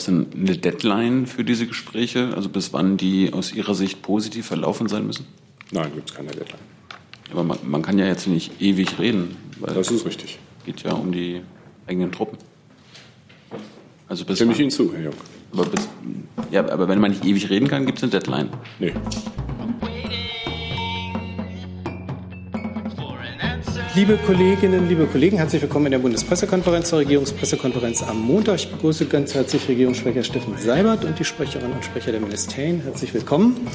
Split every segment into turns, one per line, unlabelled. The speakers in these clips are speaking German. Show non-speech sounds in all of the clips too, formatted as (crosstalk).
gibt es denn eine Deadline für diese Gespräche? Also bis wann die aus Ihrer Sicht positiv verlaufen sein müssen?
Nein, gibt es keine Deadline.
Aber man, man, kann ja jetzt nicht ewig reden.
das ist richtig.
Geht ja um die eigenen Truppen.
Also bis Stimme ich Ihnen zu, Herr Jung.
Aber, bis, ja, aber wenn man nicht ewig reden kann, gibt es eine Deadline.
Nee.
Liebe Kolleginnen, liebe Kollegen, herzlich willkommen in der Bundespressekonferenz zur Regierungspressekonferenz am Montag. Ich begrüße ganz herzlich Regierungssprecher Steffen Seibert und die Sprecherinnen und Sprecher der Ministerien. Herzlich willkommen.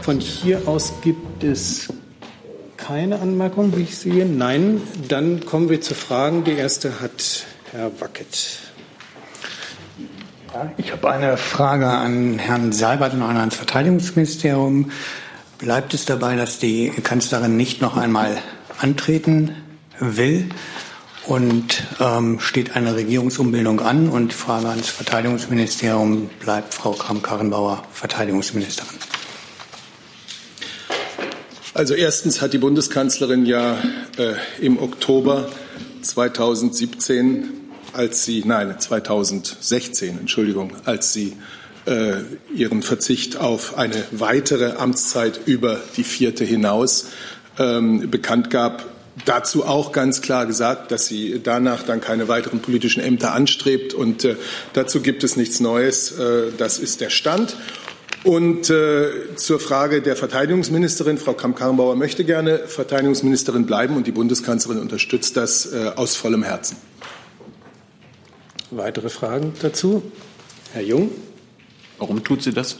Von hier aus gibt es keine Anmerkung, wie ich sehe. Nein, dann kommen wir zu Fragen. Die erste hat Herr Wackett.
Ich habe eine Frage an Herrn Seibert und ans Verteidigungsministerium. Bleibt es dabei, dass die Kanzlerin nicht noch einmal antreten will? Und ähm, steht eine Regierungsumbildung an? Und die Frage ans Verteidigungsministerium, bleibt Frau Kramp-Karrenbauer Verteidigungsministerin?
Also erstens hat die Bundeskanzlerin ja äh, im Oktober 2017 als sie, nein, 2016, Entschuldigung, als sie äh, ihren Verzicht auf eine weitere Amtszeit über die vierte hinaus ähm, bekannt gab, dazu auch ganz klar gesagt, dass sie danach dann keine weiteren politischen Ämter anstrebt. Und äh, dazu gibt es nichts Neues. Äh, das ist der Stand. Und äh, zur Frage der Verteidigungsministerin, Frau Kramp-Karrenbauer möchte gerne Verteidigungsministerin bleiben und die Bundeskanzlerin unterstützt das äh, aus vollem Herzen.
Weitere Fragen dazu? Herr Jung.
Warum tut sie das?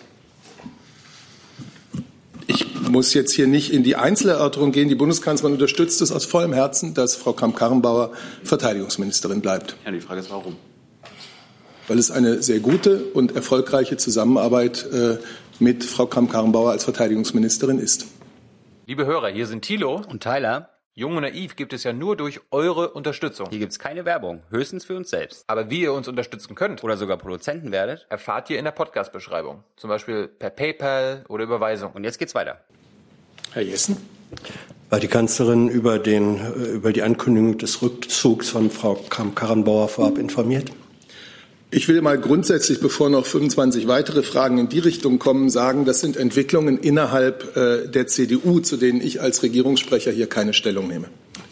Ich muss jetzt hier nicht in die Einzelerörterung gehen. Die Bundeskanzlerin unterstützt es aus vollem Herzen, dass Frau Kramp-Karrenbauer Verteidigungsministerin bleibt.
Ja, die Frage ist, warum?
Weil es eine sehr gute und erfolgreiche Zusammenarbeit äh, mit Frau Kramp-Karrenbauer als Verteidigungsministerin ist.
Liebe Hörer, hier sind Thilo
und Tyler.
Jung und Naiv gibt es ja nur durch eure Unterstützung.
Hier gibt es keine Werbung, höchstens für uns selbst.
Aber wie ihr uns unterstützen könnt
oder sogar Produzenten werdet,
erfahrt ihr in der Podcast-Beschreibung. Zum Beispiel per PayPal oder Überweisung.
Und jetzt geht's weiter.
Herr Jessen?
War die Kanzlerin über, den, über die Ankündigung des Rückzugs von Frau Kramp-Karrenbauer vorab informiert?
Ich will mal grundsätzlich, bevor noch 25 weitere Fragen in die Richtung kommen, sagen, das sind Entwicklungen innerhalb äh, der CDU, zu denen ich als Regierungssprecher hier keine Stellung nehme.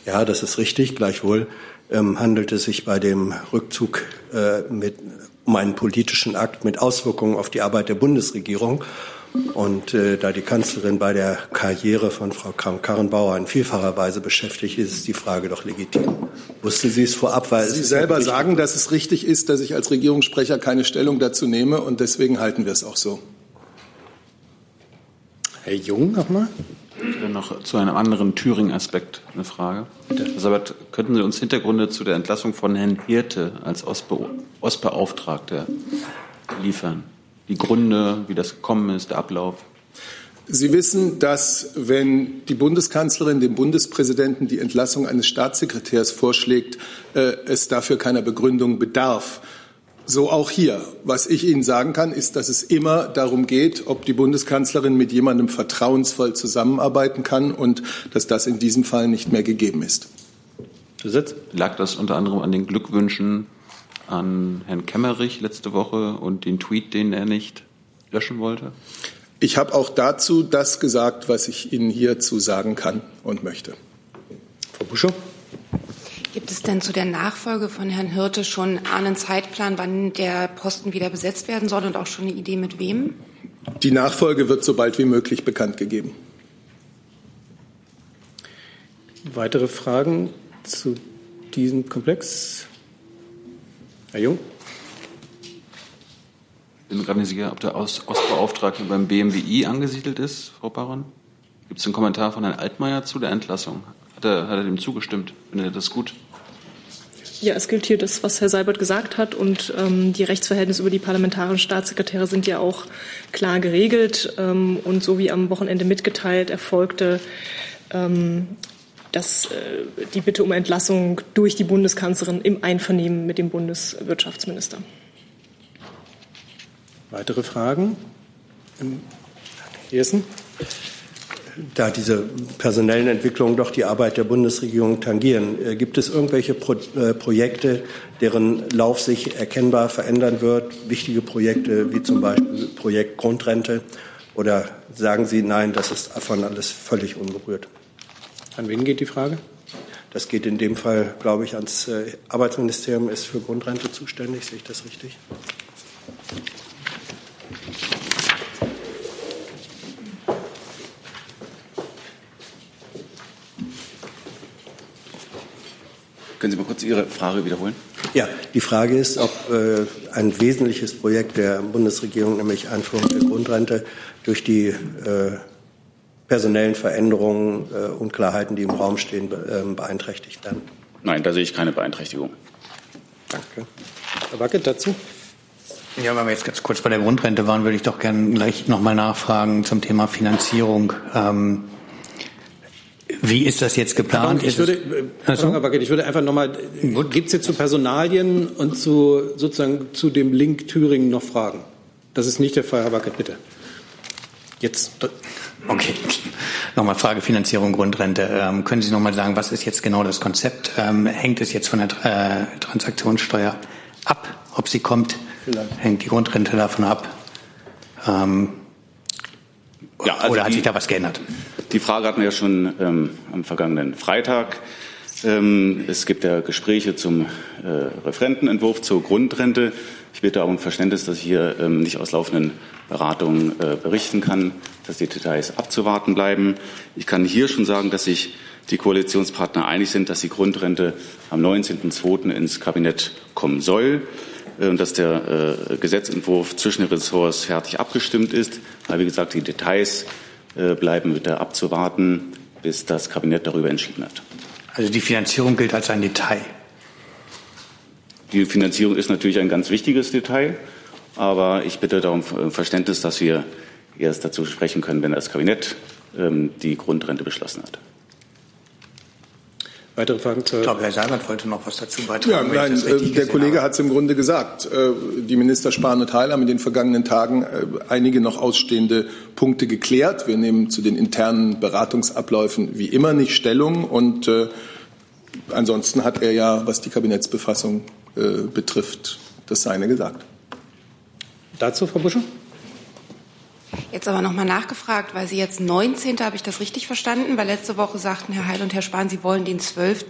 Ja, das ist richtig. Gleichwohl ähm, handelt es sich bei dem Rückzug äh, mit, um einen politischen Akt mit Auswirkungen auf die Arbeit der Bundesregierung. Und äh, da die Kanzlerin bei der Karriere von Frau Kramp-Karrenbauer in vielfacher Weise beschäftigt ist, ist die Frage doch legitim. Wusste sie es vorab? Weil
Sie selber sagen, dass es richtig ist, dass ich als Regierungssprecher keine Stellung dazu nehme und deswegen halten wir es auch so.
Herr Jung nochmal.
Ich habe noch zu einem anderen Thüringen-Aspekt eine Frage. Elisabeth, könnten Sie uns Hintergründe zu der Entlassung von Herrn Hirte als Ostbeauftragter liefern? Die Gründe, wie das gekommen ist, der Ablauf?
Sie wissen, dass wenn die Bundeskanzlerin dem Bundespräsidenten die Entlassung eines Staatssekretärs vorschlägt, äh, es dafür keiner Begründung bedarf. So auch hier. Was ich Ihnen sagen kann, ist, dass es immer darum geht, ob die Bundeskanzlerin mit jemandem vertrauensvoll zusammenarbeiten kann und dass das in diesem Fall nicht mehr gegeben ist.
Lag das unter anderem an den Glückwünschen an Herrn Kemmerich letzte Woche und den Tweet, den er nicht löschen wollte?
Ich habe auch dazu das gesagt, was ich Ihnen hierzu sagen kann und möchte.
Frau Buschow?
Gibt es denn zu der Nachfolge von Herrn Hirte schon einen Zeitplan, wann der Posten wieder besetzt werden soll und auch schon eine Idee mit wem?
Die Nachfolge wird so bald wie möglich bekannt gegeben.
Weitere Fragen zu diesem Komplex? Herr Jung?
Ich bin mir gerade nicht sicher, ob der Ostbeauftragte beim BMWI angesiedelt ist, Frau Baron. Gibt es einen Kommentar von Herrn Altmaier zu der Entlassung? Hat er, hat er dem zugestimmt? Findet er das gut?
Ja, es gilt hier das, was Herr Seibert gesagt hat. Und ähm, die Rechtsverhältnisse über die parlamentarischen Staatssekretäre sind ja auch klar geregelt. Ähm, und so wie am Wochenende mitgeteilt erfolgte ähm, dass äh, die Bitte um Entlassung durch die Bundeskanzlerin im Einvernehmen mit dem Bundeswirtschaftsminister.
Weitere Fragen? Jessen?
da diese personellen Entwicklungen doch die Arbeit der Bundesregierung tangieren. Äh, gibt es irgendwelche Pro äh, Projekte, deren Lauf sich erkennbar verändern wird? Wichtige Projekte wie zum Beispiel Projekt Grundrente? Oder sagen Sie, nein, das ist davon alles völlig unberührt?
An wen geht die Frage?
Das geht in dem Fall, glaube ich, ans äh, Arbeitsministerium, ist für Grundrente zuständig. Sehe ich das richtig?
Können Sie mal kurz Ihre Frage wiederholen?
Ja, die Frage ist, ob äh, ein wesentliches Projekt der Bundesregierung, nämlich Einführung der Grundrente, durch die äh, personellen Veränderungen, äh, Unklarheiten, die im Raum stehen, äh, beeinträchtigt werden.
Nein, da sehe ich keine Beeinträchtigung.
Danke. Herr Wackett dazu?
Ja, wenn wir jetzt ganz kurz bei der Grundrente waren, würde ich doch gerne gleich nochmal nachfragen zum Thema Finanzierung. Ähm, wie ist das jetzt geplant?
Ich würde, also? Ich würde einfach nochmal, gibt es jetzt zu Personalien und zu, sozusagen zu dem Link Thüringen noch Fragen? Das ist nicht der Fall, Herr Wackett, bitte. Jetzt.
Okay. Nochmal Frage Finanzierung, Grundrente. Ähm, können Sie nochmal sagen, was ist jetzt genau das Konzept? Ähm, hängt es jetzt von der äh, Transaktionssteuer ab, ob sie kommt? Vielleicht. Hängt die Grundrente davon ab? Ähm, ja, also oder hat die, sich da was geändert?
Die Frage hatten wir ja schon ähm, am vergangenen Freitag. Ähm, es gibt ja Gespräche zum äh, Referentenentwurf zur Grundrente. Ich bitte auch um Verständnis, dass ich hier ähm, nicht aus laufenden Beratungen äh, berichten kann, dass die Details abzuwarten bleiben. Ich kann hier schon sagen, dass sich die Koalitionspartner einig sind, dass die Grundrente am 19.02. ins Kabinett kommen soll äh, und dass der äh, Gesetzentwurf zwischen den Ressorts fertig abgestimmt ist. Aber wie gesagt, die Details bleiben bitte abzuwarten, bis das Kabinett darüber entschieden hat.
Also die Finanzierung gilt als ein Detail.
Die Finanzierung ist natürlich ein ganz wichtiges Detail. Aber ich bitte darum Verständnis, dass wir erst dazu sprechen können, wenn das Kabinett ähm, die Grundrente beschlossen hat.
Weitere Fragen
zur. Ich glaube, Herr Seibert wollte noch was dazu beitragen.
Ja, nein, äh, der Kollege hat es im Grunde gesagt. Äh, die Minister Spahn und Heil haben in den vergangenen Tagen äh, einige noch ausstehende Punkte geklärt. Wir nehmen zu den internen Beratungsabläufen wie immer nicht Stellung. Und ansonsten hat er ja, was die Kabinettsbefassung betrifft, das seine gesagt.
Dazu, Frau Busche?
Jetzt aber nochmal nachgefragt, weil Sie jetzt 19. habe ich das richtig verstanden? Weil letzte Woche sagten Herr Heil und Herr Spahn, Sie wollen den 12.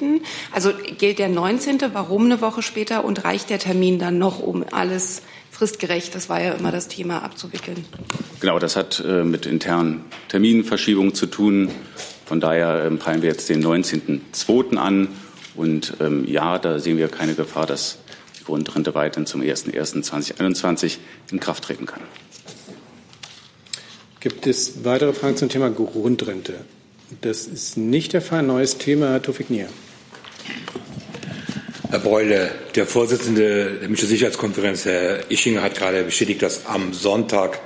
Also gilt der 19. Warum eine Woche später und reicht der Termin dann noch, um alles fristgerecht, das war ja immer das Thema, abzuwickeln?
Genau, das hat äh, mit internen Terminverschiebungen zu tun. Von daher ähm, peilen wir jetzt den 19.02. an. Und ähm, ja, da sehen wir keine Gefahr, dass Grundrente weiterhin zum 01.01.2021 in Kraft treten kann.
Gibt es weitere Fragen zum Thema Grundrente? Das ist nicht der Fall. Neues Thema, Herr Tofik Nier.
Herr Breule, der Vorsitzende der Münchner Sicherheitskonferenz, Herr Ischinger, hat gerade bestätigt, dass am Sonntag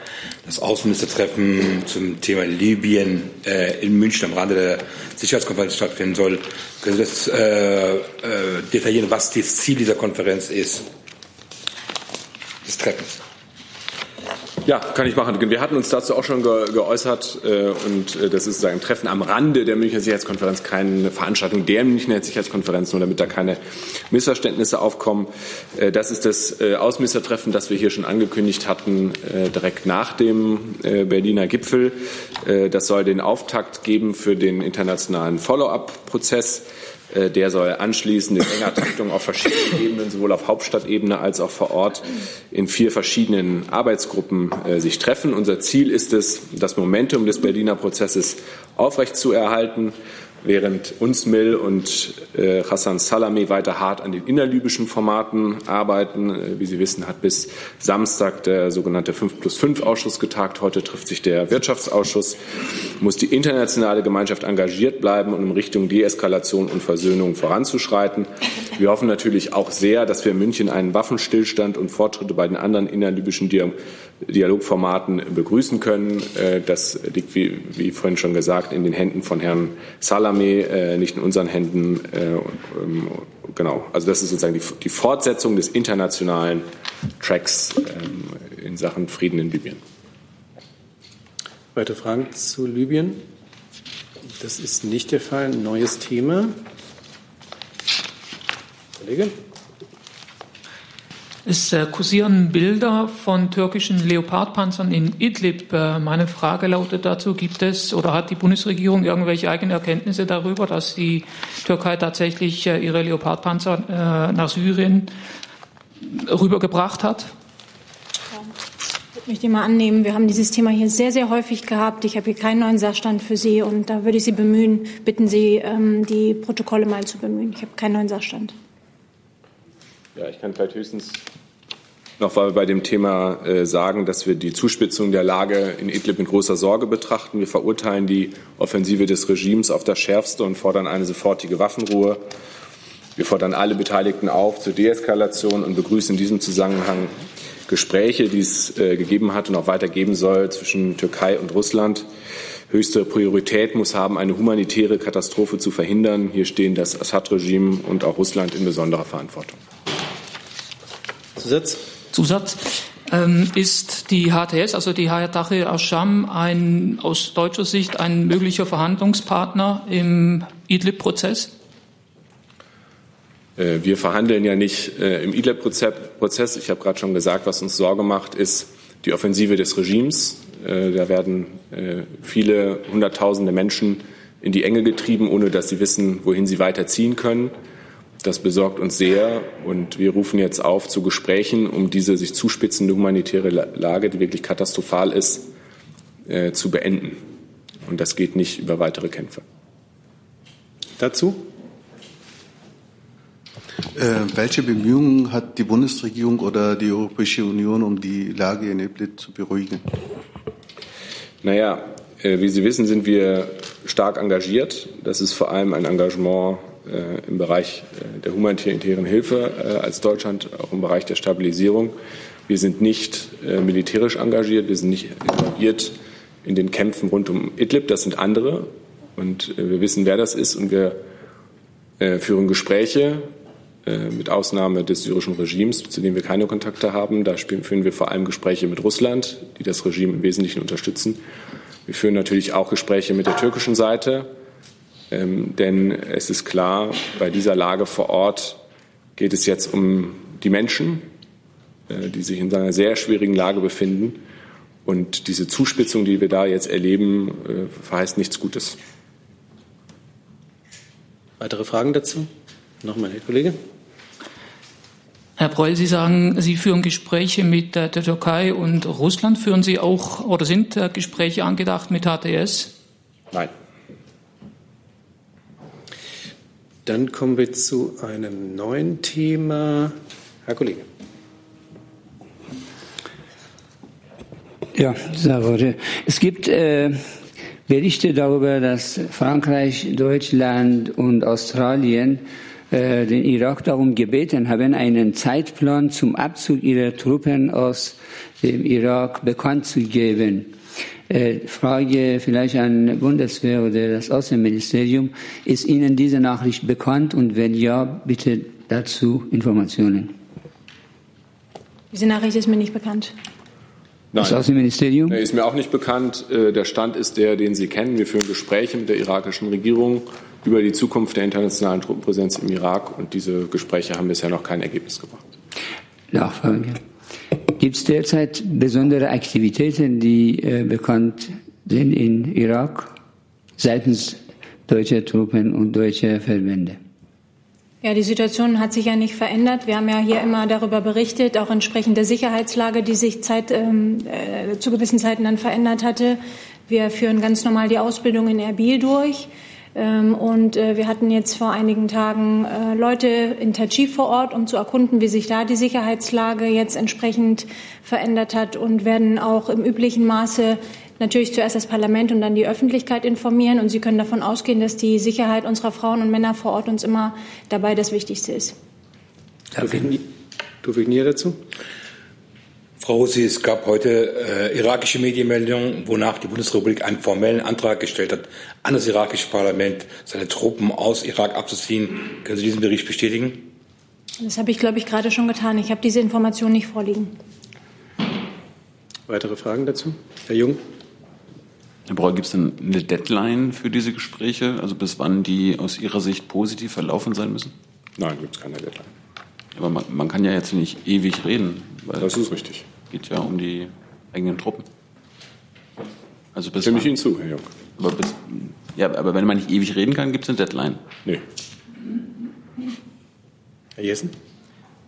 das Außenministertreffen zum Thema Libyen äh, in München am Rande der Sicherheitskonferenz stattfinden soll. Können Sie das äh, äh, detaillieren, was das Ziel dieser Konferenz ist, des Treffens?
Ja, kann ich machen. Wir hatten uns dazu auch schon ge geäußert äh, und äh, das ist sozusagen ein Treffen am Rande der Münchner Sicherheitskonferenz, keine Veranstaltung der Münchner Sicherheitskonferenz, nur damit da keine Missverständnisse aufkommen. Äh, das ist das äh, Außenministertreffen, das wir hier schon angekündigt hatten, äh, direkt nach dem äh, Berliner Gipfel. Äh, das soll den Auftakt geben für den internationalen Follow-up-Prozess. Äh, der soll anschließend in enger Taktung auf verschiedenen Ebenen, sowohl auf Hauptstadtebene als auch vor Ort, in vier verschiedenen Arbeitsgruppen äh, sich treffen. Unser Ziel ist es, das Momentum des Berliner Prozesses aufrechtzuerhalten während UNSMIL und äh, Hassan Salami weiter hart an den innerlibyschen Formaten arbeiten. Äh, wie Sie wissen, hat bis Samstag der sogenannte 5 plus 5 Ausschuss getagt. Heute trifft sich der Wirtschaftsausschuss. Muss die internationale Gemeinschaft engagiert bleiben, um in Richtung Deeskalation und Versöhnung voranzuschreiten. Wir hoffen natürlich auch sehr, dass wir in München einen Waffenstillstand und Fortschritte bei den anderen innerlibyschen Dialogformaten begrüßen können. Äh, das liegt, wie, wie vorhin schon gesagt, in den Händen von Herrn Salame, äh, nicht in unseren Händen. Äh, ähm, genau, also das ist sozusagen die, die Fortsetzung des internationalen Tracks ähm, in Sachen Frieden in Libyen.
Weitere Fragen zu Libyen? Das ist nicht der Fall. Neues Thema. Kollege?
Es äh, kursieren Bilder von türkischen Leopardpanzern in Idlib. Äh, meine Frage lautet dazu, gibt es oder hat die Bundesregierung irgendwelche eigenen Erkenntnisse darüber, dass die Türkei tatsächlich äh, ihre Leopardpanzer nach Syrien rübergebracht hat?
Ich möchte mal annehmen, wir haben dieses Thema hier sehr, sehr häufig gehabt. Ich habe hier keinen neuen Sachstand für Sie und da würde ich Sie bemühen, bitten Sie, ähm, die Protokolle mal zu bemühen. Ich habe keinen neuen Sachstand.
Ja, ich kann vielleicht höchstens noch weil wir bei dem Thema äh, sagen, dass wir die Zuspitzung der Lage in Idlib mit großer Sorge betrachten. Wir verurteilen die Offensive des Regimes auf das Schärfste und fordern eine sofortige Waffenruhe. Wir fordern alle Beteiligten auf zur Deeskalation und begrüßen in diesem Zusammenhang Gespräche, die es äh, gegeben hat und auch weiter geben soll zwischen Türkei und Russland. Höchste Priorität muss haben, eine humanitäre Katastrophe zu verhindern. Hier stehen das Assad-Regime und auch Russland in besonderer Verantwortung.
Zusatz?
Zusatz. Ähm, ist die HTS, also die Hayat Tahrir Asham, ein, aus deutscher Sicht ein möglicher Verhandlungspartner im Idlib-Prozess?
Äh, wir verhandeln ja nicht äh, im Idlib-Prozess. Ich habe gerade schon gesagt, was uns Sorge macht, ist die Offensive des Regimes. Äh, da werden viele Hunderttausende Menschen in die Enge getrieben, ohne dass sie wissen, wohin sie weiterziehen können. Das besorgt uns sehr und wir rufen jetzt auf zu Gesprächen, um diese sich zuspitzende humanitäre Lage, die wirklich katastrophal ist, äh, zu beenden. Und das geht nicht über weitere Kämpfe.
Dazu?
Äh, welche Bemühungen hat die Bundesregierung oder die Europäische Union, um die Lage in Idlib zu beruhigen?
Naja, äh, wie Sie wissen, sind wir stark engagiert. Das ist vor allem ein Engagement im Bereich äh, der humanitären Hilfe äh, als Deutschland, auch im Bereich der Stabilisierung. Wir sind nicht militärisch engagiert, wir sind nicht involviert in den Kämpfen rund um Idlib. Das sind andere und wir wissen, wer das ist und wir führen Gespräche mit Ausnahme des syrischen Regimes, zu dem wir keine Kontakte haben. Da führen wir vor allem Gespräche mit Russland, die das Regime im Wesentlichen unterstützen. Wir führen natürlich auch Gespräche mit der türkischen Seite ähm, denn es ist klar, bei dieser Lage vor Ort geht es jetzt um die Menschen, äh, die sich in einer sehr schwierigen Lage befinden. Und diese Zuspitzung, die wir da jetzt erleben, äh, verheißt nichts Gutes.
Weitere Fragen dazu? Nochmal, Herr Kollege.
Herr Breul, Sie sagen, Sie führen Gespräche mit der Türkei und Russland. Führen Sie auch oder sind äh, Gespräche angedacht mit HTS?
Nein.
Dann kommen wir zu einem neuen Thema. Herr Kollege.
Ja. Es gibt äh, Berichte darüber, dass Frankreich, Deutschland und Australien äh, den Irak darum gebeten haben, einen Zeitplan zum Abzug ihrer Truppen aus dem Irak bekannt zu geben. Äh, Frage vielleicht an Bundeswehr oder das Außenministerium. Ist Ihnen diese Nachricht bekannt und wenn ja, bitte dazu Informationen.
Diese Nachricht ist mir nicht bekannt.
Nein. Das Außenministerium? Nee, ist mir auch nicht bekannt. Äh, der Stand ist der, den Sie kennen. Wir führen Gespräche mit der irakischen Regierung über die Zukunft der internationalen Truppenpräsenz im Irak und diese Gespräche haben bisher noch kein Ergebnis gebracht.
Nachfrage. Gibt es derzeit besondere Aktivitäten, die äh, bekannt sind in Irak seitens deutscher Truppen und deutscher Verbände?
Ja, die Situation hat sich ja nicht verändert. Wir haben ja hier immer darüber berichtet, auch entsprechend der Sicherheitslage, die sich Zeit, ähm, äh, zu gewissen Zeiten dann verändert hatte. Wir führen ganz normal die Ausbildung in Erbil durch. Ähm, und äh, wir hatten jetzt vor einigen Tagen äh, Leute in Tachi vor Ort, um zu erkunden, wie sich da die Sicherheitslage jetzt entsprechend verändert hat und werden auch im üblichen Maße natürlich zuerst das Parlament und dann die Öffentlichkeit informieren. Und Sie können davon ausgehen, dass die Sicherheit unserer Frauen und Männer vor Ort uns immer dabei das Wichtigste ist.
Tufik Nier dazu?
Frau Rossi, es gab heute äh, irakische Medienmeldungen, wonach die Bundesrepublik einen formellen Antrag gestellt hat, an das irakische Parlament seine Truppen aus Irak abzuziehen. Können Sie diesen Bericht bestätigen?
Das habe ich, glaube ich, gerade schon getan. Ich habe diese Information nicht vorliegen.
Weitere Fragen dazu? Herr Jung.
Herr Breuer, gibt es denn eine Deadline für diese Gespräche? Also bis wann die aus Ihrer Sicht positiv verlaufen sein müssen?
Nein, gibt es keine Deadline.
Aber man, man, kann ja jetzt nicht ewig reden.
das ist richtig.
Es geht ja um die eigenen Truppen.
Also bis Stimme ich Ihnen zu, Herr Jung.
Aber, bis, ja, aber wenn man nicht ewig reden kann, gibt es eine Deadline.
Nee.
Herr Jessen?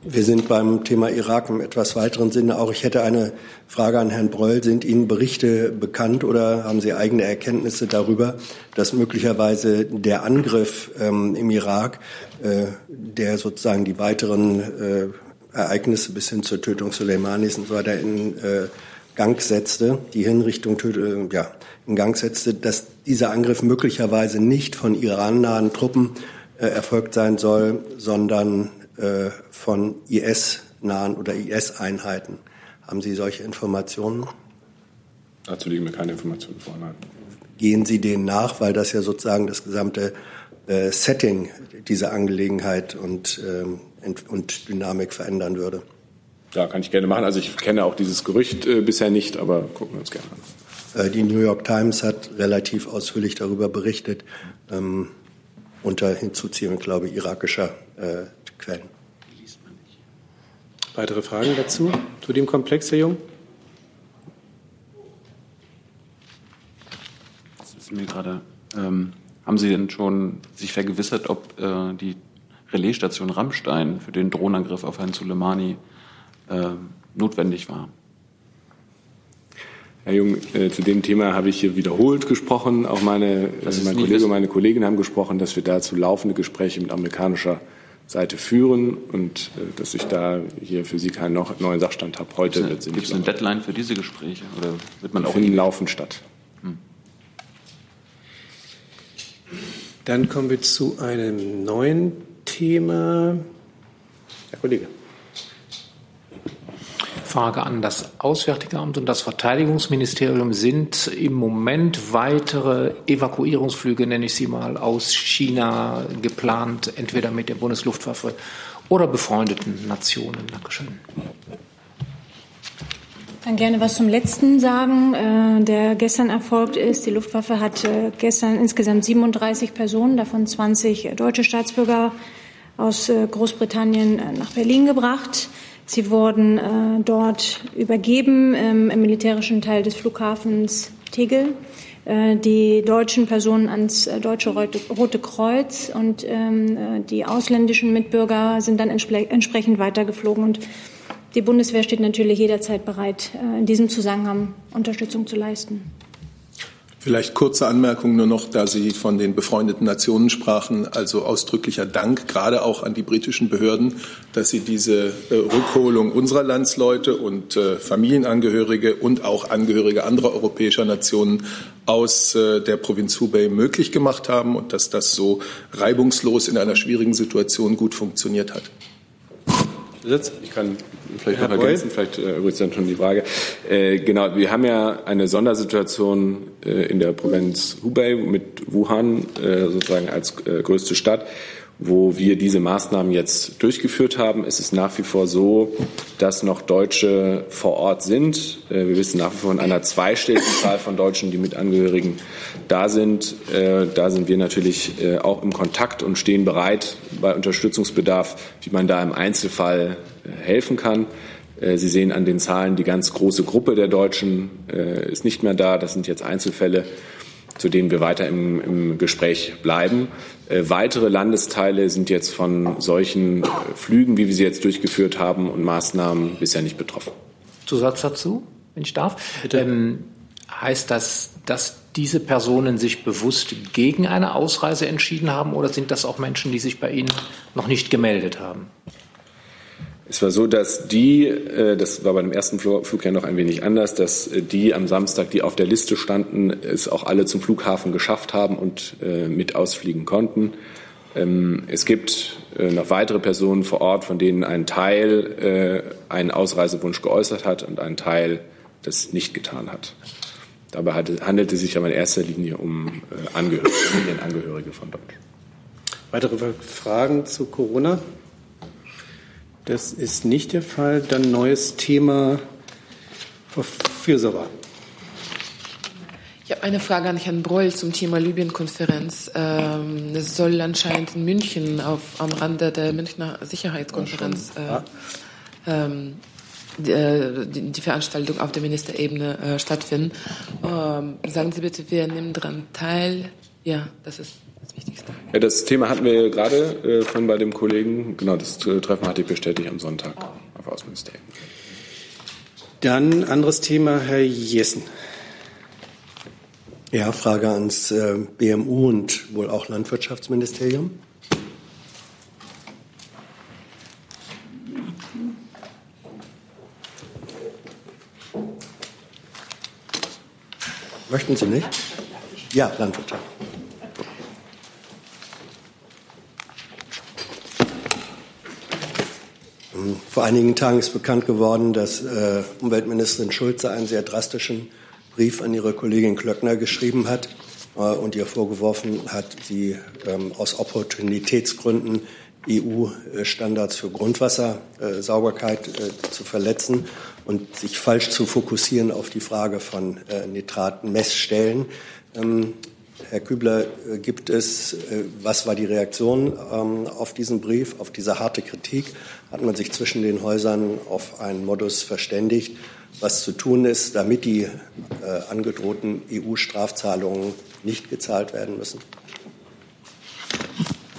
Wir sind beim Thema Irak im etwas weiteren Sinne auch. Ich hätte eine Frage an Herrn Breul. Sind Ihnen Berichte bekannt oder haben Sie eigene Erkenntnisse darüber, dass möglicherweise der Angriff ähm, im Irak, äh, der sozusagen die weiteren äh, Ereignisse bis hin zur Tötung Soleimanis und so weiter in äh, Gang setzte, die Hinrichtung äh, ja, in Gang setzte, dass dieser Angriff möglicherweise nicht von irannahen Truppen äh, erfolgt sein soll, sondern äh, von IS-nahen oder IS-Einheiten. Haben Sie solche Informationen?
Dazu liegen mir keine Informationen vor. Nein.
Gehen Sie denen nach, weil das ja sozusagen das gesamte äh, Setting dieser Angelegenheit und, ähm, und Dynamik verändern würde?
Ja, kann ich gerne machen. Also ich kenne auch dieses Gerücht äh, bisher nicht, aber gucken wir uns gerne
an. Äh, die New York Times hat relativ ausführlich darüber berichtet, ähm, unter Hinzuziehung, glaube ich, irakischer äh, Quellen.
Weitere Fragen dazu, zu dem Komplex, Herr Jung?
Das ist mir gerade. Ähm, haben Sie denn schon sich vergewissert, ob äh, die Relaisstation Rammstein für den Drohnenangriff auf Herrn Soleimani äh, notwendig war?
Herr Jung, äh, zu dem Thema habe ich hier wiederholt gesprochen. Auch meine, also mein Kollege und meine Kollegin haben gesprochen, dass wir dazu laufende Gespräche mit amerikanischer Seite führen und äh, dass ich da hier für Sie keinen noch, neuen Sachstand habe. Heute
wird Gibt es eine Deadline für diese Gespräche oder wird man auch
finden laufend statt? Hm.
Dann kommen wir zu einem neuen Thema. Herr Kollege.
Frage an das Auswärtige Amt und das Verteidigungsministerium. Sind im Moment weitere Evakuierungsflüge, nenne ich sie mal, aus China geplant, entweder mit der Bundesluftwaffe oder befreundeten Nationen? Dankeschön.
Dann gerne was zum letzten sagen, äh, der gestern erfolgt ist. Die Luftwaffe hat äh, gestern insgesamt 37 Personen, davon 20 deutsche Staatsbürger aus äh, Großbritannien nach Berlin gebracht. Sie wurden dort übergeben im militärischen Teil des Flughafens Tegel. Die deutschen Personen ans Deutsche Rote, Kreuz und ähm, äh, die ausländischen Mitbürger sind dann entsprechend weitergeflogen. Und die Bundeswehr steht natürlich jederzeit bereit, äh, in diesem Zusammenhang Unterstützung zu leisten.
Vielleicht kurze Anmerkung nur noch, da Sie von den befreundeten Nationen sprachen. Also ausdrücklicher Dank, gerade auch an die britischen Behörden, dass sie diese äh, Rückholung unserer Landsleute und äh, Familienangehörige und auch Angehörige anderer europäischer Nationen aus der Provinz Hubei möglich gemacht haben und dass das so reibungslos in einer schwierigen Situation gut funktioniert hat.
Ich kann vielleicht Herr noch ergänzen, Boy. vielleicht äh, übrigens dann schon die Frage. Äh, genau, wir haben ja eine Sondersituation äh, in der Provinz Hubei mit Wuhan äh, sozusagen als äh, größte Stadt wo wir diese Maßnahmen jetzt durchgeführt haben. Es ist nach wie vor so, dass noch Deutsche vor Ort sind. Äh, wir wissen nach wie vor von einer zweistelligen Zahl von Deutschen, die mit Angehörigen da sind. Äh, da sind wir natürlich äh, auch im Kontakt und stehen bereit bei Unterstützungsbedarf, wie man da im Einzelfall helfen kann. Sie sehen an den Zahlen, die ganz große Gruppe der Deutschen ist nicht mehr da. Das sind jetzt Einzelfälle zu denen wir weiter im, im Gespräch bleiben. Äh, weitere Landesteile sind jetzt von solchen äh, Flügen, wie wir sie jetzt durchgeführt haben, und Maßnahmen bisher nicht betroffen.
Zusatz dazu, wenn ich darf. Ähm, heißt das, dass diese Personen sich bewusst gegen eine Ausreise entschieden haben oder sind das auch Menschen, die sich bei Ihnen noch nicht gemeldet haben?
Es war so, dass die, äh, das war bei dem ersten Flug ja noch ein wenig anders, dass äh, die am Samstag, die auf der Liste standen, es auch alle zum Flughafen geschafft haben und äh, mit ausfliegen konnten. Ähm, es gibt noch weitere Personen vor Ort, von denen ein Teil einen Ausreisewunsch geäußert hat und ein Teil das nicht getan hat. Dabei handelte es sich aber in erster Linie um Angehörige, Familienangehörige von Deutschen.
Weitere Fragen zu Corona? Das ist nicht der Fall. Dann neues Thema. Frau Fürserer.
Ich habe eine Frage an Herrn Breul zum Thema Libyen-Konferenz. Ähm, es soll anscheinend in München auf, am Rande der Münchner Sicherheitskonferenz äh, ähm, die, äh, die, Veranstaltung auf der Ministerebene äh, stattfinden. Ähm, sagen Sie bitte, wir nehmen daran teil. Ja, das ist Wichtigste.
Ja, das Thema hatten wir gerade äh, von bei dem Kollegen. Genau, das Treffen hatte ich bestätigt am Sonntag auf Außenministerium.
Dann anderes Thema, Herr Jessen.
Ja, Frage ans äh, BMU und wohl auch Landwirtschaftsministerium. Möchten Sie nicht? Ja, Landwirtschaft. Vor einigen Tagen ist bekannt geworden, dass äh, Umweltministerin Schulze einen sehr drastischen Brief an ihre Kollegin Klöckner geschrieben hat äh, und ihr vorgeworfen hat, sie ähm, aus Opportunitätsgründen EU-Standards für Grundwassersauberkeit äh, zu verletzen und sich falsch zu fokussieren auf die Frage von äh, Nitratmessstellen. Ähm, Herr Kübler, äh, gibt es, äh, was war die Reaktion ähm, auf diesen Brief, auf diese harte Kritik? Hat man sich zwischen den Häusern auf einen Modus verständigt? was zu tun ist, damit die äh, angedrohten EU-Strafzahlungen nicht gezahlt werden müssen?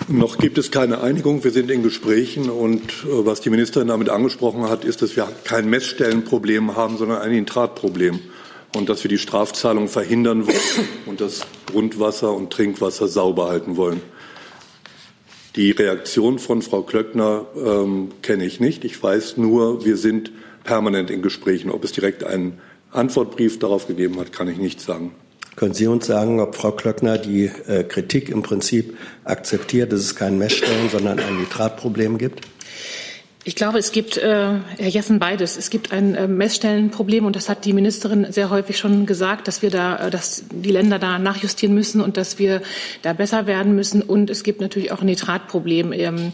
Noch gibt es keine Einigung. Wir sind in Gesprächen. Und was die Ministerin damit angesprochen hat, ist, dass wir kein Messstellenproblem haben, sondern ein Nitratproblem. Und dass wir die Strafzahlung verhindern wollen und das Grundwasser und Trinkwasser sauber halten wollen. Die Reaktion von Frau Klöckner ähm, kenne ich nicht. Ich weiß nur, wir sind permanent in Gesprächen. Ob es direkt einen Antwortbrief darauf gegeben hat, kann ich nicht sagen.
Können Sie uns sagen, ob Frau Klöckner die äh, Kritik im Prinzip akzeptiert, dass es kein Messstellen, sondern ein Nitratproblem gibt?
Ich glaube, es gibt, äh, Herr Jessen, beides. Es gibt ein äh, Messstellenproblem und das hat die Ministerin sehr häufig schon gesagt, dass wir da, äh, dass die Länder da nachjustieren müssen und dass wir da besser werden müssen. Und es gibt natürlich auch ein Nitratproblem. Ähm,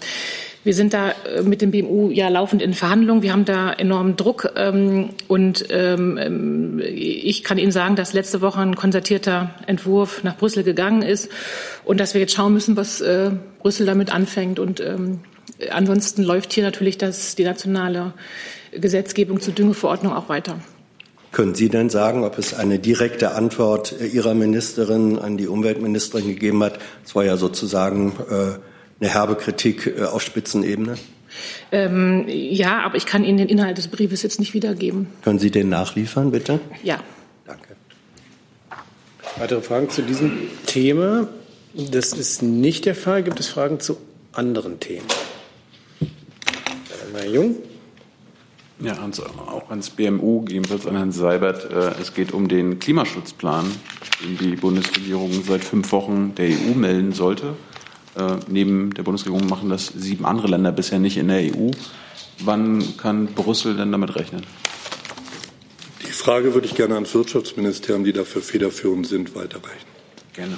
wir sind da äh, mit dem BMU ja laufend in Verhandlungen. Wir haben da enormen Druck. Ähm, und ähm, ähm, ich kann Ihnen sagen, dass letzte Woche ein konzertierter Entwurf nach Brüssel gegangen ist und dass wir jetzt schauen müssen, was äh, Brüssel damit anfängt. Und ansonsten läuft hier natürlich das, die nationale Gesetzgebung zur Düngeverordnung auch weiter.
Können Sie denn sagen, ob es eine direkte Antwort Ihrer Ministerin an die Umweltministerin gegeben hat? Es war ja sozusagen äh, eine herbe Kritik äh, auf Spitzenebene?
Ähm, ja, aber ich kann Ihnen den Inhalt des Briefes jetzt nicht wiedergeben.
Können Sie den nachliefern, bitte?
Ja.
Danke.
Weitere Fragen zu diesem Thema? Das ist nicht der Fall. Gibt es Fragen zu anderen Themen? Herr Jung.
Ja, ans, auch ans BMU, gegebenenfalls an Herrn Seibert. Äh, es geht um den Klimaschutzplan, den die Bundesregierung seit fünf Wochen der EU melden sollte. Äh, neben der Bundesregierung machen das sieben andere Länder bisher nicht in der EU. Wann kann Brüssel denn damit rechnen?
Die Frage würde ich gerne ans Wirtschaftsministerium, die dafür federführend sind, weiterreichen.
Gerne.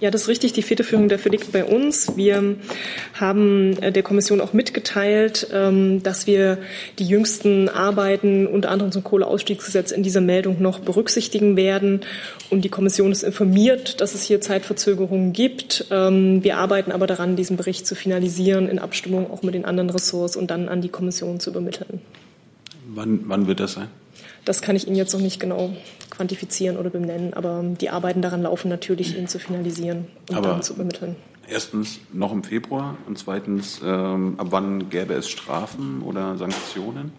Ja, das ist richtig. Die Federführung dafür liegt bei uns. Wir haben äh, der Kommission auch mitgeteilt, ähm, dass wir die jüngsten Arbeiten unter anderem zum Kohleausstiegsgesetz in dieser Meldung noch berücksichtigen werden. Und die Kommission ist informiert, dass es hier Zeitverzögerungen gibt. Ähm, wir arbeiten aber daran, diesen Bericht zu finalisieren in Abstimmung auch mit den anderen Ressorts und dann an die Kommission zu übermitteln.
Wann, wann wird das sein?
Das kann ich Ihnen jetzt noch nicht genau quantifizieren oder benennen, aber die Arbeiten daran laufen natürlich, ihn zu finalisieren und aber dann zu übermitteln.
Erstens noch im Februar und zweitens, ähm, ab wann gäbe es Strafen oder Sanktionen?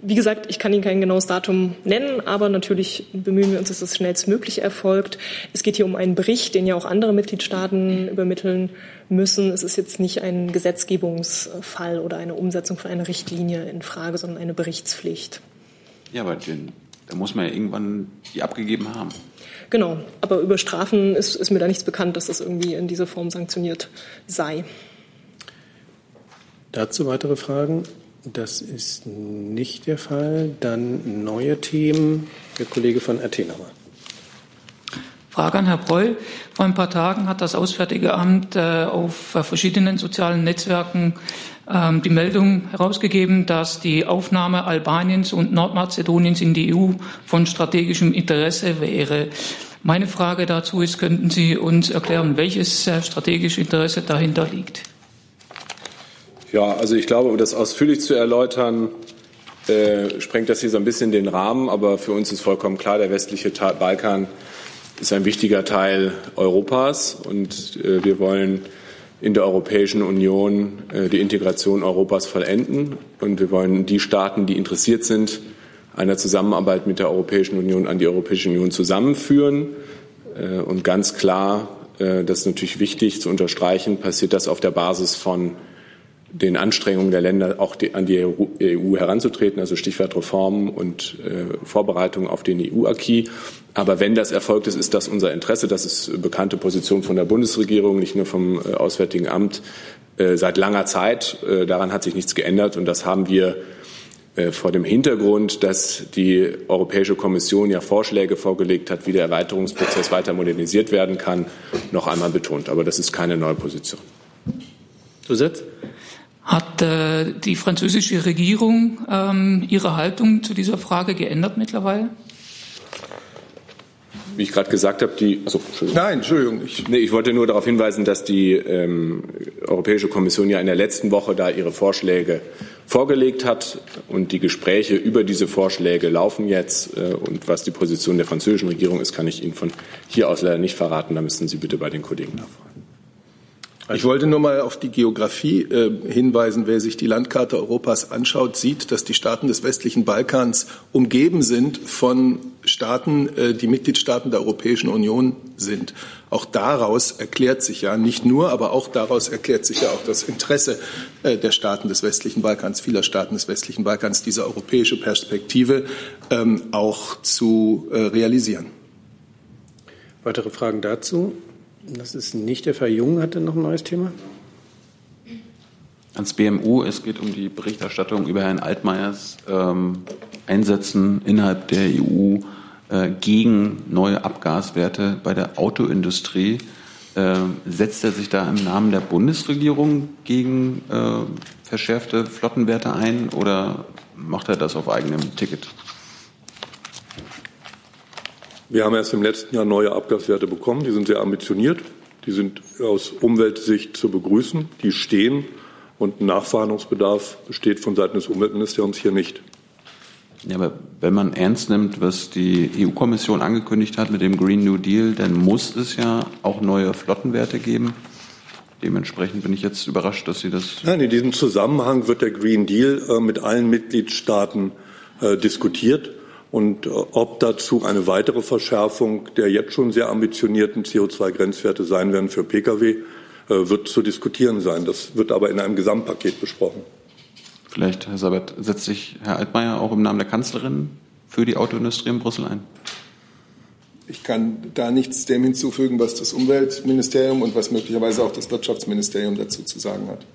Wie gesagt, ich kann Ihnen kein genaues Datum nennen, aber natürlich bemühen wir uns, dass es schnellstmöglich erfolgt. Es geht hier um einen Bericht, den ja auch andere Mitgliedstaaten übermitteln müssen. Es ist jetzt nicht ein Gesetzgebungsfall oder eine Umsetzung von einer Richtlinie in Frage, sondern eine Berichtspflicht.
Ja, aber den, da muss man ja irgendwann die abgegeben haben.
Genau, aber über Strafen ist, ist mir da nichts bekannt, dass das irgendwie in dieser Form sanktioniert sei.
Dazu weitere Fragen? Das ist nicht der Fall. Dann neue Themen. Der Kollege von Athenauer.
Frage an Herrn Breul. Vor ein paar Tagen hat das Auswärtige Amt äh, auf verschiedenen sozialen Netzwerken ähm, die Meldung herausgegeben, dass die Aufnahme Albaniens und Nordmazedoniens in die EU von strategischem Interesse wäre. Meine Frage dazu ist, könnten Sie uns erklären, welches äh, strategische Interesse dahinter liegt?
Ja, also ich glaube, um das ausführlich zu erläutern, äh, sprengt das hier so ein bisschen den Rahmen, aber für uns ist vollkommen klar, der westliche Balkan ist ein wichtiger Teil Europas und äh, wir wollen in der Europäischen Union äh, die Integration Europas vollenden. Und wir wollen die Staaten, die interessiert sind, einer Zusammenarbeit mit der Europäischen Union an die Europäische Union zusammenführen. Äh, und ganz klar, äh, das ist natürlich wichtig zu unterstreichen, passiert das auf der Basis von den Anstrengungen der Länder auch an die EU heranzutreten, also Stichwort Reformen und Vorbereitung auf den EU-Acquis. Aber wenn das erfolgt ist, ist das unser Interesse. Das ist bekannte Position von der Bundesregierung, nicht nur vom äh, Auswärtigen Amt äh, seit langer Zeit. Äh, daran hat sich nichts geändert und das haben wir vor dem Hintergrund, dass die Europäische Kommission ja Vorschläge vorgelegt hat, wie der Erweiterungsprozess weiter modernisiert werden kann, noch einmal betont. Aber das ist keine neue Position.
Zusatz? Hat äh, die französische Regierung ähm, ihre Haltung zu dieser Frage geändert mittlerweile?
wie ich gerade gesagt habe, die. Achso, Entschuldigung. Nein, Entschuldigung. Ich, nee, ich wollte nur darauf hinweisen, dass die ähm, Europäische Kommission ja in der letzten Woche da ihre Vorschläge vorgelegt hat und die Gespräche über diese Vorschläge laufen jetzt. Äh, und was die Position der französischen Regierung ist, kann ich Ihnen von hier aus leider nicht verraten. Da müssten Sie bitte bei den Kollegen nachfragen.
Ich wollte nur mal auf die Geografie äh, hinweisen. Wer sich die Landkarte Europas anschaut, sieht, dass die Staaten des westlichen Balkans umgeben sind von Staaten, äh, die Mitgliedstaaten der Europäischen Union sind. Auch daraus erklärt sich ja nicht nur, aber auch daraus erklärt sich ja auch das Interesse äh, der Staaten des westlichen Balkans, vieler Staaten des westlichen Balkans, diese europäische Perspektive ähm, auch zu äh, realisieren.
Weitere Fragen dazu? Das ist nicht der Fall. Jung hatte noch ein neues Thema.
Ans BMU, es geht um die Berichterstattung über Herrn Altmaiers ähm, Einsätzen innerhalb der EU äh, gegen neue Abgaswerte bei der Autoindustrie. Äh, setzt er sich da im Namen der Bundesregierung gegen äh, verschärfte Flottenwerte ein oder macht er das auf eigenem Ticket?
Wir haben erst im letzten Jahr neue Abgaswerte bekommen. Die sind sehr ambitioniert. Die sind aus Umweltsicht zu begrüßen. Die stehen und Nachverhandlungsbedarf besteht von Seiten des Umweltministeriums hier nicht.
Ja, aber wenn man ernst nimmt, was die EU-Kommission angekündigt hat mit dem Green New Deal, dann muss es ja auch neue Flottenwerte geben. Dementsprechend bin ich jetzt überrascht, dass Sie das.
Nein, in diesem Zusammenhang wird der Green Deal äh, mit allen Mitgliedstaaten äh, diskutiert. Und äh, ob dazu eine weitere Verschärfung der jetzt schon sehr ambitionierten CO2-Grenzwerte sein werden für Pkw, äh, wird zu diskutieren sein. Das wird aber in einem Gesamtpaket besprochen.
Vielleicht, Herr Sabat, setzt sich Herr Altmaier auch im Namen der Kanzlerin für die Autoindustrie in Brüssel ein?
Ich kann da nichts dem hinzufügen, was das Umweltministerium und was möglicherweise auch das Wirtschaftsministerium dazu zu sagen hat.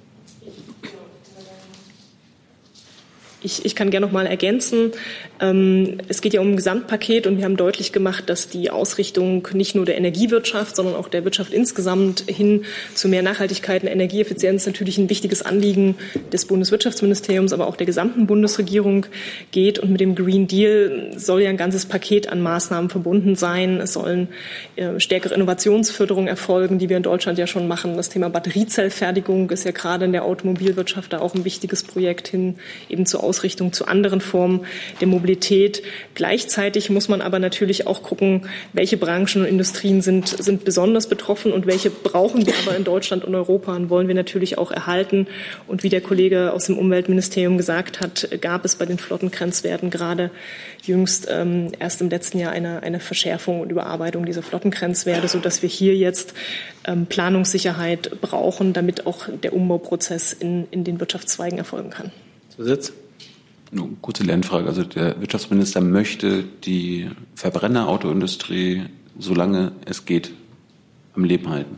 Ich, ich kann gerne noch mal ergänzen. Ähm, es geht ja um ein Gesamtpaket und wir haben deutlich gemacht, dass die Ausrichtung nicht nur der Energiewirtschaft, sondern auch der Wirtschaft insgesamt hin zu mehr Nachhaltigkeit und Energieeffizienz natürlich ein wichtiges Anliegen des Bundeswirtschaftsministeriums, aber auch der gesamten Bundesregierung geht. Und mit dem Green Deal soll ja ein ganzes Paket an Maßnahmen verbunden sein. Es sollen äh, stärkere Innovationsförderung erfolgen, die wir in Deutschland ja schon machen. Das Thema Batteriezellfertigung ist ja gerade in der Automobilwirtschaft da auch ein wichtiges Projekt hin eben zur Ausrichtung zu anderen Formen der Mobilität. Gleichzeitig muss man aber natürlich auch gucken, welche Branchen und Industrien sind, sind besonders betroffen und welche brauchen wir aber in Deutschland und Europa und wollen wir natürlich auch erhalten. Und wie der Kollege aus dem Umweltministerium gesagt hat, gab es bei den Flottengrenzwerten gerade jüngst ähm, erst im letzten Jahr eine, eine Verschärfung und Überarbeitung dieser Flottengrenzwerte, sodass wir hier jetzt ähm, Planungssicherheit brauchen, damit auch der Umbauprozess in, in den Wirtschaftszweigen erfolgen kann.
Zusatz? Nur kurze Lernfrage. Also der Wirtschaftsminister möchte die Verbrennerautoindustrie, solange es geht, am Leben halten.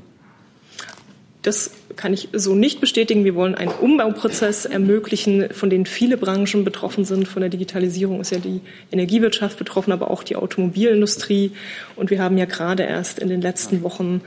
Das kann ich so nicht bestätigen. Wir wollen einen Umbauprozess ermöglichen, von dem viele Branchen betroffen sind. Von der Digitalisierung ist ja die Energiewirtschaft betroffen, aber auch die Automobilindustrie. Und wir haben ja gerade erst in den letzten Wochen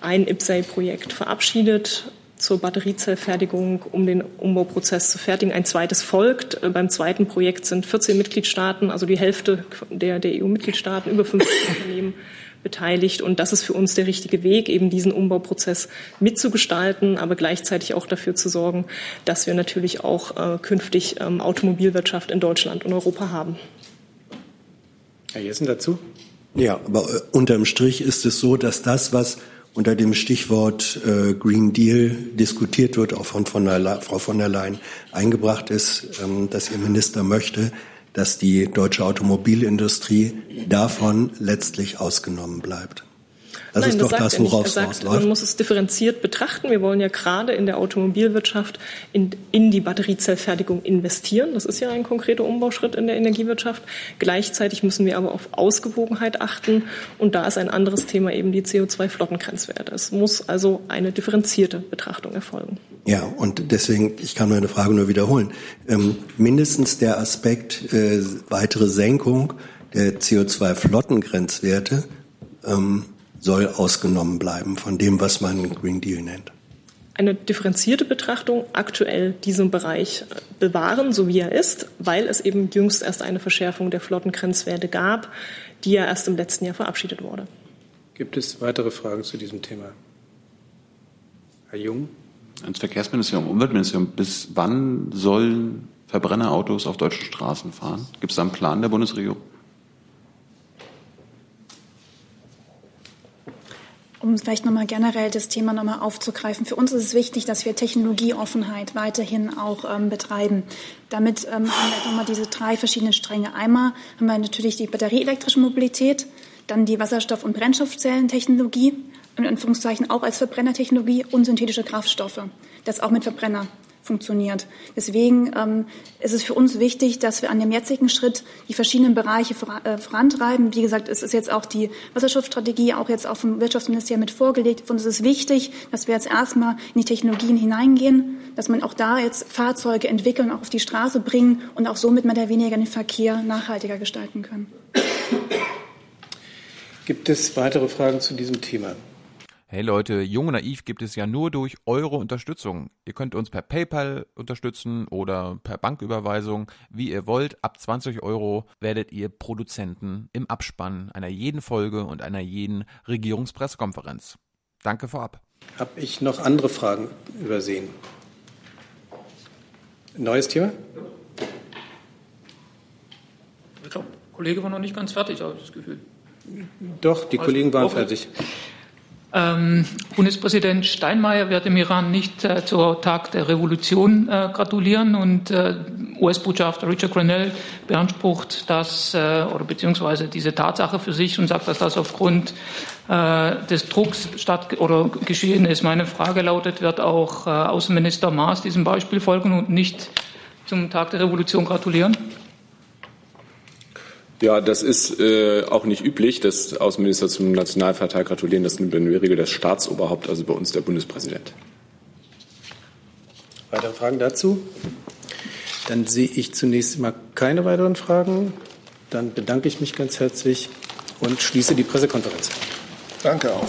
ein IPSAI-Projekt verabschiedet zur Batteriezellfertigung, um den Umbauprozess zu fertigen. Ein zweites folgt. Äh, beim zweiten Projekt sind 14 Mitgliedstaaten, also die Hälfte der, der EU-Mitgliedstaaten, über 50 (laughs) Unternehmen beteiligt. Und das ist für uns der richtige Weg, eben diesen Umbauprozess mitzugestalten, aber gleichzeitig auch dafür zu sorgen, dass wir natürlich auch äh, künftig ähm, Automobilwirtschaft in Deutschland und Europa haben.
Herr Jessen dazu?
Ja, aber äh, unterm Strich ist es so, dass das, was unter dem Stichwort äh, Green Deal diskutiert wird, auch von, von der, Frau von der Leyen eingebracht ist, ähm, dass Ihr Minister möchte, dass die deutsche Automobilindustrie davon letztlich ausgenommen bleibt. Das
Nein,
ist
das
doch das, worauf es
sagt, Man muss es differenziert betrachten. Wir wollen ja gerade in der Automobilwirtschaft in, in, die Batteriezellfertigung investieren. Das ist ja ein konkreter Umbauschritt in der Energiewirtschaft. Gleichzeitig müssen wir aber auf Ausgewogenheit achten. Und da ist ein anderes Thema eben die CO2-Flottengrenzwerte. Es muss also eine differenzierte Betrachtung erfolgen.
Ja, und deswegen, ich kann meine Frage nur wiederholen. Ähm, mindestens der Aspekt äh, weitere Senkung der CO2-Flottengrenzwerte ähm, soll ausgenommen bleiben von dem, was man Green Deal nennt.
Eine differenzierte Betrachtung aktuell diesen Bereich bewahren, so wie er ist, weil es eben jüngst erst eine Verschärfung der Flottengrenzwerte gab, die ja erst im letzten Jahr verabschiedet wurde.
Gibt es weitere Fragen zu diesem Thema? Herr Jung?
Ans Verkehrsministerium, Umweltministerium, bis wann sollen Verbrennerautos auf deutschen Straßen fahren? Gibt es da einen Plan der Bundesregierung?
Um vielleicht nochmal generell das Thema nochmal aufzugreifen. Für uns ist es wichtig, dass wir Technologieoffenheit weiterhin auch ähm, betreiben. Damit ähm, haben wir nochmal diese drei verschiedenen Stränge. Einmal haben wir natürlich die batterieelektrische Mobilität, dann die Wasserstoff- und Brennstoffzellentechnologie, in Anführungszeichen auch als Verbrennertechnologie und synthetische Kraftstoffe. Das auch mit Verbrenner funktioniert. Deswegen ähm, ist es für uns wichtig, dass wir an dem jetzigen Schritt die verschiedenen Bereiche äh, vorantreiben. Wie gesagt, es ist jetzt auch die Wasserstoffstrategie auch jetzt auch vom Wirtschaftsministerium mit vorgelegt. Für uns ist es wichtig, dass wir jetzt erstmal in die Technologien hineingehen, dass man auch da jetzt Fahrzeuge entwickeln, auch auf die Straße bringen und auch somit mehr oder weniger den Verkehr nachhaltiger gestalten können.
Gibt es weitere Fragen zu diesem Thema?
Hey Leute, Jung und Naiv gibt es ja nur durch eure Unterstützung. Ihr könnt uns per PayPal unterstützen oder per Banküberweisung, wie ihr wollt. Ab 20 Euro werdet ihr Produzenten im Abspann einer jeden Folge und einer jeden Regierungspressekonferenz. Danke vorab.
Habe ich noch andere Fragen übersehen? Neues Thema?
Ich glaube, der Kollege war noch nicht ganz fertig, habe ich das Gefühl.
Doch, die also, Kollegen waren fertig.
Ähm, Bundespräsident Steinmeier wird im Iran nicht äh, zur Tag der Revolution äh, gratulieren und äh, US-Botschafter Richard Grenell beansprucht das äh, oder beziehungsweise diese Tatsache für sich und sagt, dass das aufgrund äh, des Drucks statt oder geschehen ist. Meine Frage lautet, wird auch äh, Außenminister Maas diesem Beispiel folgen und nicht zum Tag der Revolution gratulieren?
Ja, das ist äh, auch nicht üblich, dass Außenminister zum Nationalfeiertag gratulieren. Das nimmt in der Regel das Staatsoberhaupt, also bei uns der Bundespräsident.
Weitere Fragen dazu? Dann sehe ich zunächst mal keine weiteren Fragen. Dann bedanke ich mich ganz herzlich und schließe die Pressekonferenz.
Danke auch.